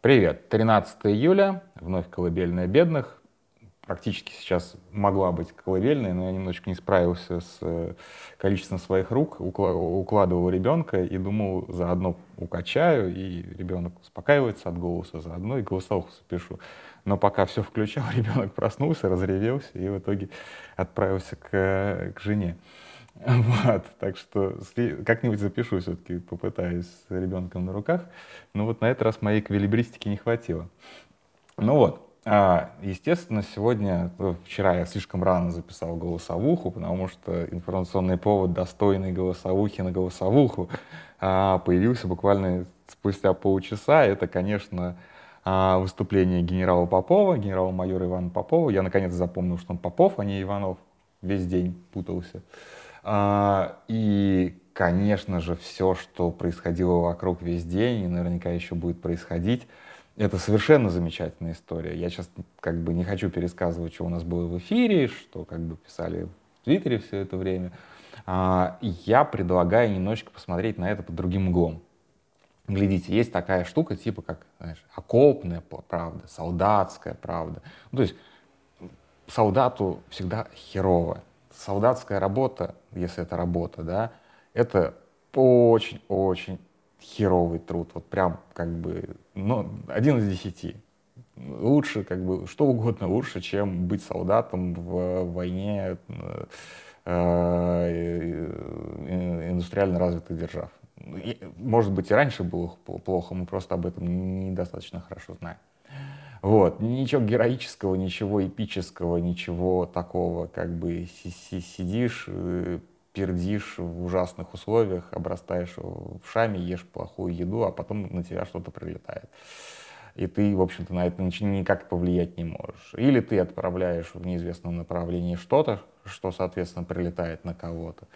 Привет, 13 июля, вновь колыбельная бедных. Практически сейчас могла быть колыбельная, но я немножечко не справился с э, количеством своих рук, укладывал ребенка и думал, заодно укачаю, и ребенок успокаивается от голоса, заодно и голосовуху запишу. Но пока все включал, ребенок проснулся, разревелся и в итоге отправился к, к жене. Вот, так что как-нибудь запишу все-таки, попытаюсь с ребенком на руках. Но вот на этот раз моей квилибристики не хватило. Ну вот, а, естественно, сегодня, ну, вчера я слишком рано записал голосовуху, потому что информационный повод достойный голосовухи на голосовуху а, появился буквально спустя полчаса. Это, конечно, а, выступление генерала Попова, генерала-майора Ивана Попова. Я наконец запомнил, что он Попов, а не Иванов. Весь день путался. А, и, конечно же, все, что происходило вокруг весь день, и наверняка еще будет происходить, это совершенно замечательная история. Я сейчас как бы не хочу пересказывать, что у нас было в эфире, что как бы писали в Твиттере все это время. А, я предлагаю немножечко посмотреть на это под другим углом. Глядите, есть такая штука, типа как, знаешь, окопная правда, солдатская правда. Ну, то есть солдату всегда херово солдатская работа, если это работа, да, это очень-очень херовый труд, вот прям как бы, ну, один из десяти. Лучше, как бы, что угодно лучше, чем быть солдатом в войне э, э, индустриально развитых держав. Может быть, и раньше было плохо, мы просто об этом недостаточно хорошо знаем. Вот. Ничего героического, ничего эпического, ничего такого, как бы сидишь, э, пердишь в ужасных условиях, обрастаешь в шаме, ешь плохую еду, а потом на тебя что-то прилетает. И ты, в общем-то, на это никак повлиять не можешь. Или ты отправляешь в неизвестном направлении что-то, что, соответственно, прилетает на кого-то.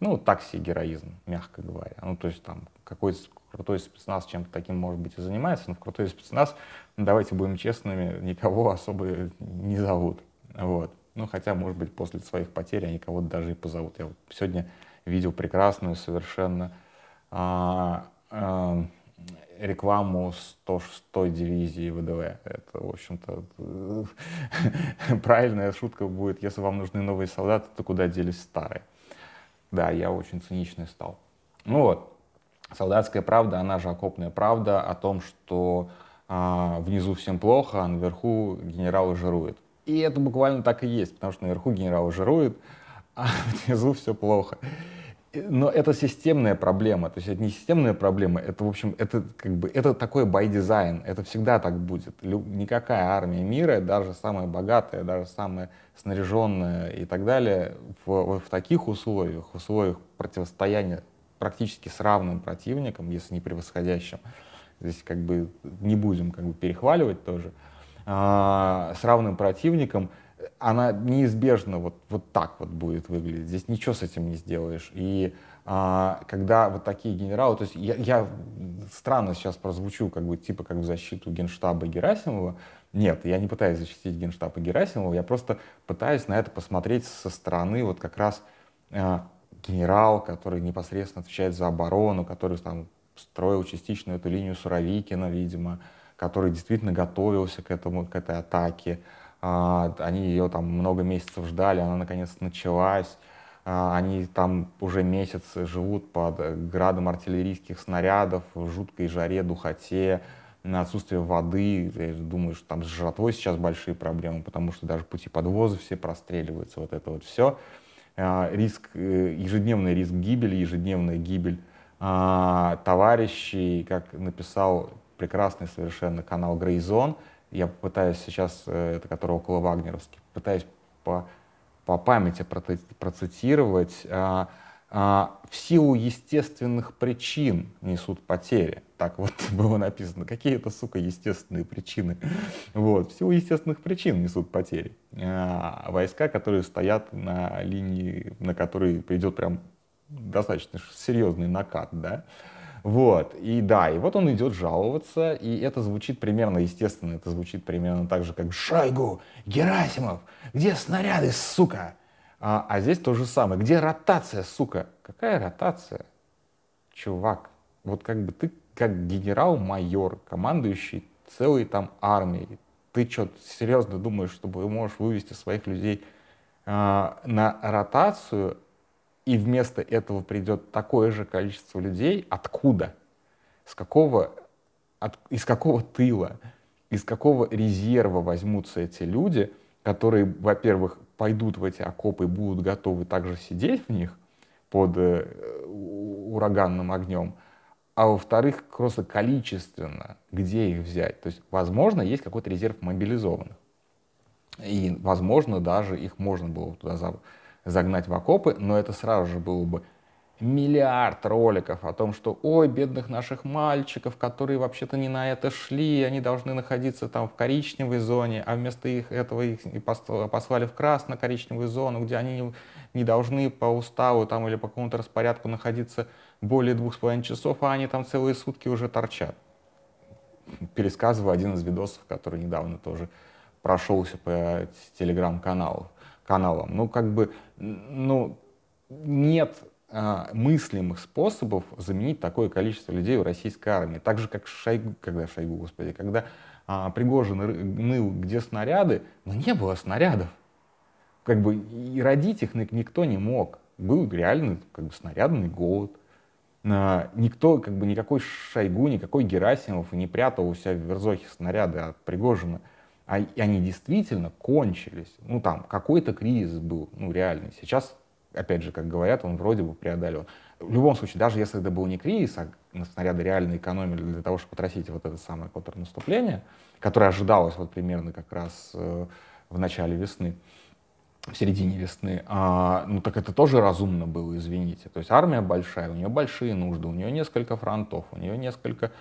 Ну, такси героизм, мягко говоря. Ну, то есть там какой-то крутой спецназ чем-то таким, может быть, и занимается, но в крутой спецназ, давайте будем честными, никого особо не зовут. Вот. Ну, хотя, может быть, после своих потерь они кого-то даже и позовут. Я вот сегодня видел прекрасную совершенно а, а, рекламу 106-й дивизии ВДВ. Это, в общем-то, правильная шутка будет, если вам нужны новые солдаты, то куда делись старые? Да, я очень циничный стал. Ну вот, солдатская правда, она же окопная правда о том, что а, внизу всем плохо, а наверху генерал жирует. И это буквально так и есть, потому что наверху генерал жирует, а внизу все плохо. Но это системная проблема, то есть это не системная проблема, это, в общем, это как бы, это такой design, это всегда так будет. Никакая армия мира, даже самая богатая, даже самая снаряженная и так далее, в, в таких условиях, в условиях противостояния практически с равным противником, если не превосходящим, здесь как бы не будем как бы перехваливать тоже, а, с равным противником, она неизбежно вот, вот так вот будет выглядеть. Здесь ничего с этим не сделаешь. И а, когда вот такие генералы, то есть я, я странно сейчас прозвучу, как бы типа как в защиту генштаба Герасимова. Нет, я не пытаюсь защитить генштаба Герасимова, я просто пытаюсь на это посмотреть со стороны вот как раз а, генерал, который непосредственно отвечает за оборону, который там строил частично эту линию Суровикина, видимо, который действительно готовился к этому, к этой атаке. А, они ее там много месяцев ждали, она наконец началась. А, они там уже месяц живут под градом артиллерийских снарядов, в жуткой жаре, духоте, на отсутствие воды. Я думаю, что там с жратвой сейчас большие проблемы, потому что даже пути подвоза все простреливаются, вот это вот все. А, риск, э, ежедневный риск гибели, ежедневная гибель а, товарищей, как написал прекрасный совершенно канал Грейзон, я пытаюсь сейчас, э, это который около Вагнеровский, пытаюсь по, по памяти процитировать, а, в силу естественных причин несут потери. Так вот было написано. Какие это, сука, естественные причины? Вот, в силу естественных причин несут потери. А, войска, которые стоят на линии, на которой придет прям достаточно серьезный накат, да, вот, и да, и вот он идет жаловаться, и это звучит примерно, естественно, это звучит примерно так же, как «Шойгу! Герасимов! Где снаряды, сука?» А, а здесь то же самое. «Где ротация, сука?» Какая ротация? Чувак, вот как бы ты как генерал-майор, командующий целой там армией. Ты что, серьезно думаешь, что ты можешь вывести своих людей э, на ротацию, и вместо этого придет такое же количество людей? Откуда? С какого, от, из какого тыла? Из какого резерва возьмутся эти люди, которые, во-первых, пойдут в эти окопы и будут готовы также сидеть в них под э, ураганным огнем, а во-вторых, просто количественно, где их взять. То есть, возможно, есть какой-то резерв мобилизованных. И, возможно, даже их можно было туда загнать в окопы, но это сразу же было бы миллиард роликов о том, что ой, бедных наших мальчиков, которые вообще-то не на это шли, они должны находиться там в коричневой зоне, а вместо их, этого их послали в красно-коричневую зону, где они не, должны по уставу там или по какому-то распорядку находиться более двух с половиной часов, а они там целые сутки уже торчат. Пересказываю один из видосов, который недавно тоже прошелся по телеграм-каналам. Каналам. Ну, как бы, ну, нет мыслимых способов заменить такое количество людей в российской армии. Так же, как Шойгу, когда Шойгу, господи, когда а, Пригожин ныл, где снаряды, но не было снарядов. Как бы и родить их никто не мог. Был реальный как бы, снарядный голод. А, никто, как бы никакой Шойгу, никакой Герасимов не прятал у себя в Верзохе снаряды от Пригожина. А, и они действительно кончились. Ну там какой-то кризис был, ну реальный. Сейчас опять же, как говорят, он вроде бы преодолел. В любом случае, даже если это был не кризис, а снаряды реально экономили для того, чтобы отразить вот это самое контрнаступление, которое ожидалось вот примерно как раз э, в начале весны, в середине весны, а, ну так это тоже разумно было, извините. То есть армия большая, у нее большие нужды, у нее несколько фронтов, у нее несколько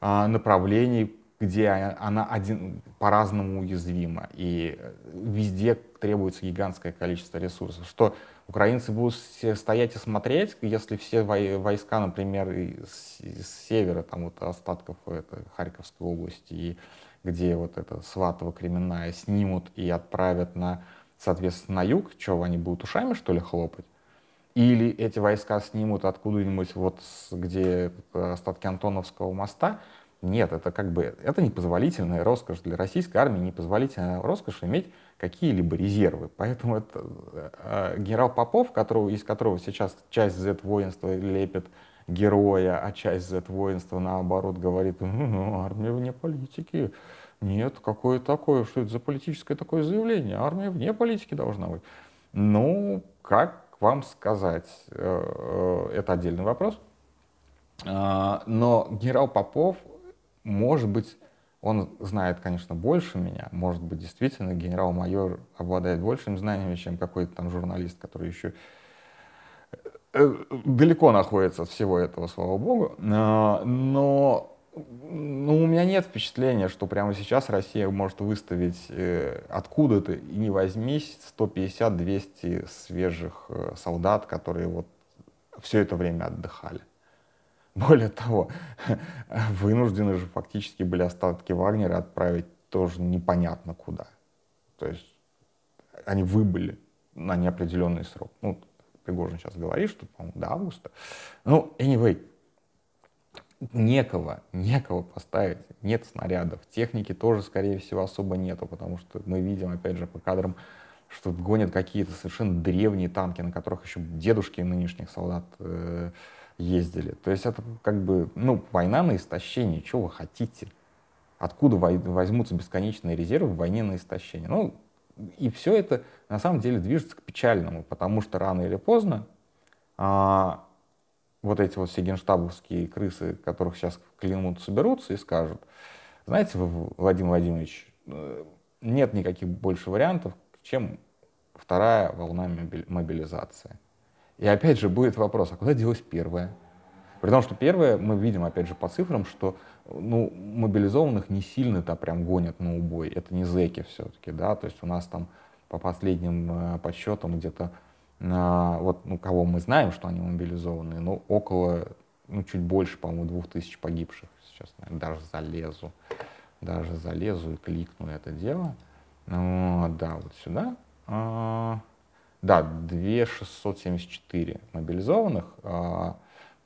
а, направлений, где она один, по-разному уязвима, и везде требуется гигантское количество ресурсов, что украинцы будут стоять и смотреть, если все войска, например, с, с севера, там вот остатков это, Харьковской области, и где вот это Сватово кременная снимут и отправят на, соответственно, на юг, что они будут ушами, что ли, хлопать? Или эти войска снимут откуда-нибудь вот где остатки Антоновского моста, нет, это как бы, это непозволительная роскошь для российской армии, непозволительная роскошь иметь какие-либо резервы. Поэтому это э, генерал Попов, которого, из которого сейчас часть Z-воинства лепит героя, а часть Z-воинства, наоборот, говорит, ну, армия вне политики. Нет, какое такое, что это за политическое такое заявление? Армия вне политики должна быть. Ну, как вам сказать, э, э, это отдельный вопрос. А, но генерал Попов может быть, он знает, конечно, больше меня. Может быть, действительно, генерал-майор обладает большим знаниями, чем какой-то там журналист, который еще э, далеко находится от всего этого, слава богу. Но, но ну, у меня нет впечатления, что прямо сейчас Россия может выставить э, откуда-то и не возьмись 150-200 свежих э, солдат, которые вот все это время отдыхали. Более того, вынуждены же фактически были остатки Вагнера отправить тоже непонятно куда. То есть они выбыли на неопределенный срок. Ну, Пригожин сейчас говорит, что, по-моему, до августа. Ну, anyway, некого, некого поставить, нет снарядов. Техники тоже, скорее всего, особо нету, потому что мы видим, опять же, по кадрам, что гонят какие-то совершенно древние танки, на которых еще дедушки нынешних солдат э, ездили. То есть это как бы, ну, война на истощение, что вы хотите? Откуда возьмутся бесконечные резервы в войне на истощение? Ну, и все это на самом деле движется к печальному, потому что рано или поздно а, вот эти вот все генштабовские крысы, которых сейчас клянут, соберутся и скажут, знаете, вы, Владимир Владимирович, э, нет никаких больше вариантов, чем вторая волна мобилизации. И опять же будет вопрос, а куда делась первая? При том, что первая, мы видим, опять же, по цифрам, что ну, мобилизованных не сильно-то прям гонят на убой. Это не зэки все-таки, да, то есть у нас там по последним э, подсчетам где-то, э, вот, ну, кого мы знаем, что они мобилизованные, ну, около, ну, чуть больше, по-моему, двух тысяч погибших. Сейчас, наверное, даже залезу, даже залезу и кликну это дело. Ну, да, вот сюда. Да, 2674 мобилизованных. А,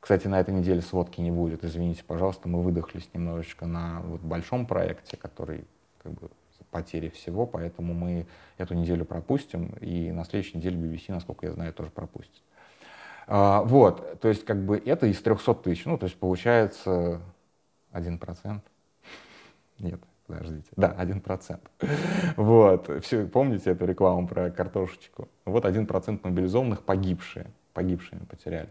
Кстати, на этой неделе сводки не будет, извините, пожалуйста, мы выдохлись немножечко на вот большом проекте, который как бы потери всего, поэтому мы эту неделю пропустим, и на следующей неделе BBC, насколько я знаю, тоже пропустит. А, вот, то есть как бы это из 300 тысяч, ну, то есть получается 1%. Нет, подождите. Да, 1%. Вот, все, помните эту рекламу про картошечку? Вот 1% мобилизованных погибшие, погибшими потеряли.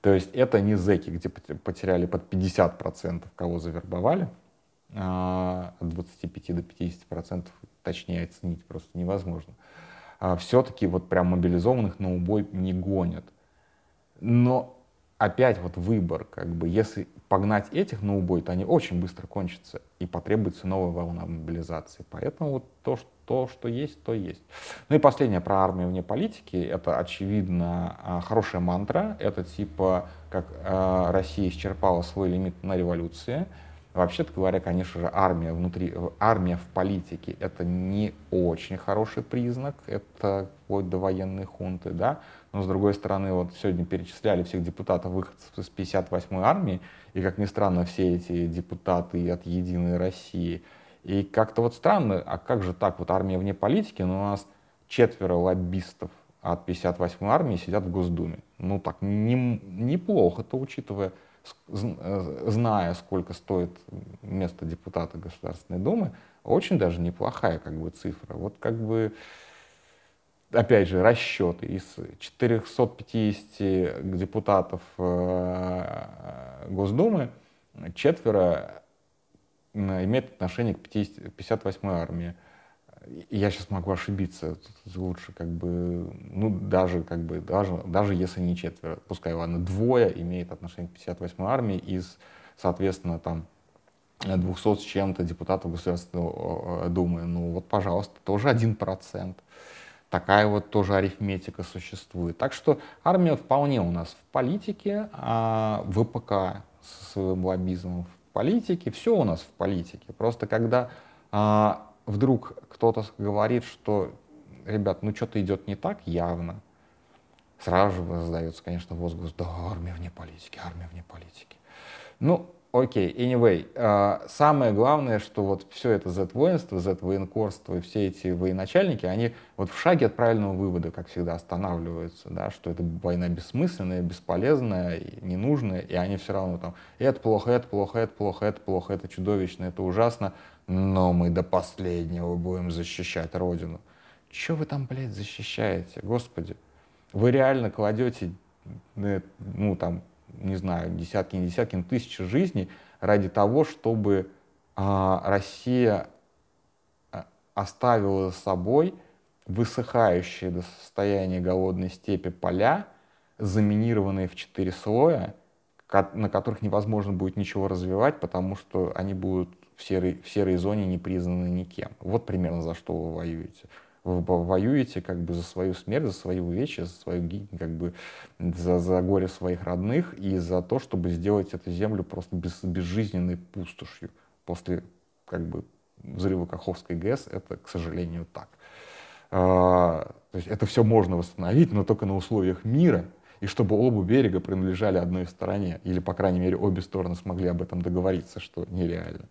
То есть это не зэки, где потеряли под 50%, кого завербовали, а, от 25 до 50% точнее оценить просто невозможно. А все-таки вот прям мобилизованных на убой не гонят. Но опять вот выбор, как бы, если погнать этих на убой, то они очень быстро кончатся, и потребуется новая волна мобилизации. Поэтому вот то, что, то, что есть, то есть. Ну и последнее про армию вне политики, это, очевидно, а, хорошая мантра, это типа, как э, Россия исчерпала свой лимит на революции, Вообще-то говоря, конечно же, армия внутри, армия в политике — это не очень хороший признак, это вплоть до военной хунты, да, но с другой стороны, вот сегодня перечисляли всех депутатов выходцев из 58-й армии, и, как ни странно, все эти депутаты от «Единой России», и как-то вот странно, а как же так, вот армия вне политики, но у нас четверо лоббистов от 58-й армии сидят в Госдуме. Ну так, не, неплохо-то, учитывая Э, зная, сколько стоит место депутата Государственной Думы, очень даже неплохая как бы цифра. Вот как бы, опять же, расчеты. Из 450 депутатов э, Госдумы четверо имеют отношение к 58-й армии я сейчас могу ошибиться, тут лучше как бы, ну, даже как бы, даже, даже если не четверо, пускай, ладно, двое имеет отношение к 58-й армии из, соответственно, там, 200 с чем-то депутатов Государственной Думы. Ну вот, пожалуйста, тоже один процент. Такая вот тоже арифметика существует. Так что армия вполне у нас в политике, а ВПК с своим лоббизмом в политике, все у нас в политике. Просто когда а, вдруг кто-то говорит, что, ребят, ну что-то идет не так явно, сразу же задается, конечно, возглас, да, армия вне политики, армия вне политики. Ну, окей, okay, anyway, uh, самое главное, что вот все это Z-воинство, Z-военкорство и все эти военачальники, они вот в шаге от правильного вывода, как всегда, останавливаются, да, что это война бессмысленная, бесполезная, ненужная, и они все равно там, это плохо, это плохо, это плохо, это плохо, это чудовищно, это ужасно, но мы до последнего будем защищать Родину. Че вы там, блядь, защищаете, господи? Вы реально кладете, э, ну, там, не знаю, десятки, не десятки, но тысячи жизней ради того, чтобы а, Россия а, оставила за собой высыхающие до состояния голодной степи поля, заминированные в четыре слоя, на которых невозможно будет ничего развивать, потому что они будут в серой, в серой зоне не признаны никем. Вот примерно за что вы воюете. Вы воюете как бы за свою смерть, за свои увечья, за свою гибель, как бы за, за горе своих родных и за то, чтобы сделать эту землю просто без, безжизненной пустошью. После как бы взрыва Каховской ГЭС это, к сожалению, так. А, то есть это все можно восстановить, но только на условиях мира, и чтобы оба берега принадлежали одной стороне, или, по крайней мере, обе стороны смогли об этом договориться, что нереально.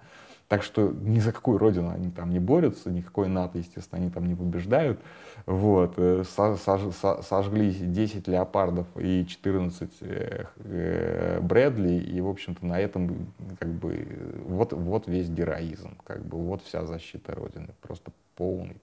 Так что ни за какую родину они там не борются, никакой НАТО, естественно, они там не побеждают. Вот. Э, сожгли 10 леопардов и 14 э, э, Брэдли, и, в общем-то, на этом как бы вот, вот весь героизм, как бы вот вся защита Родины, просто полный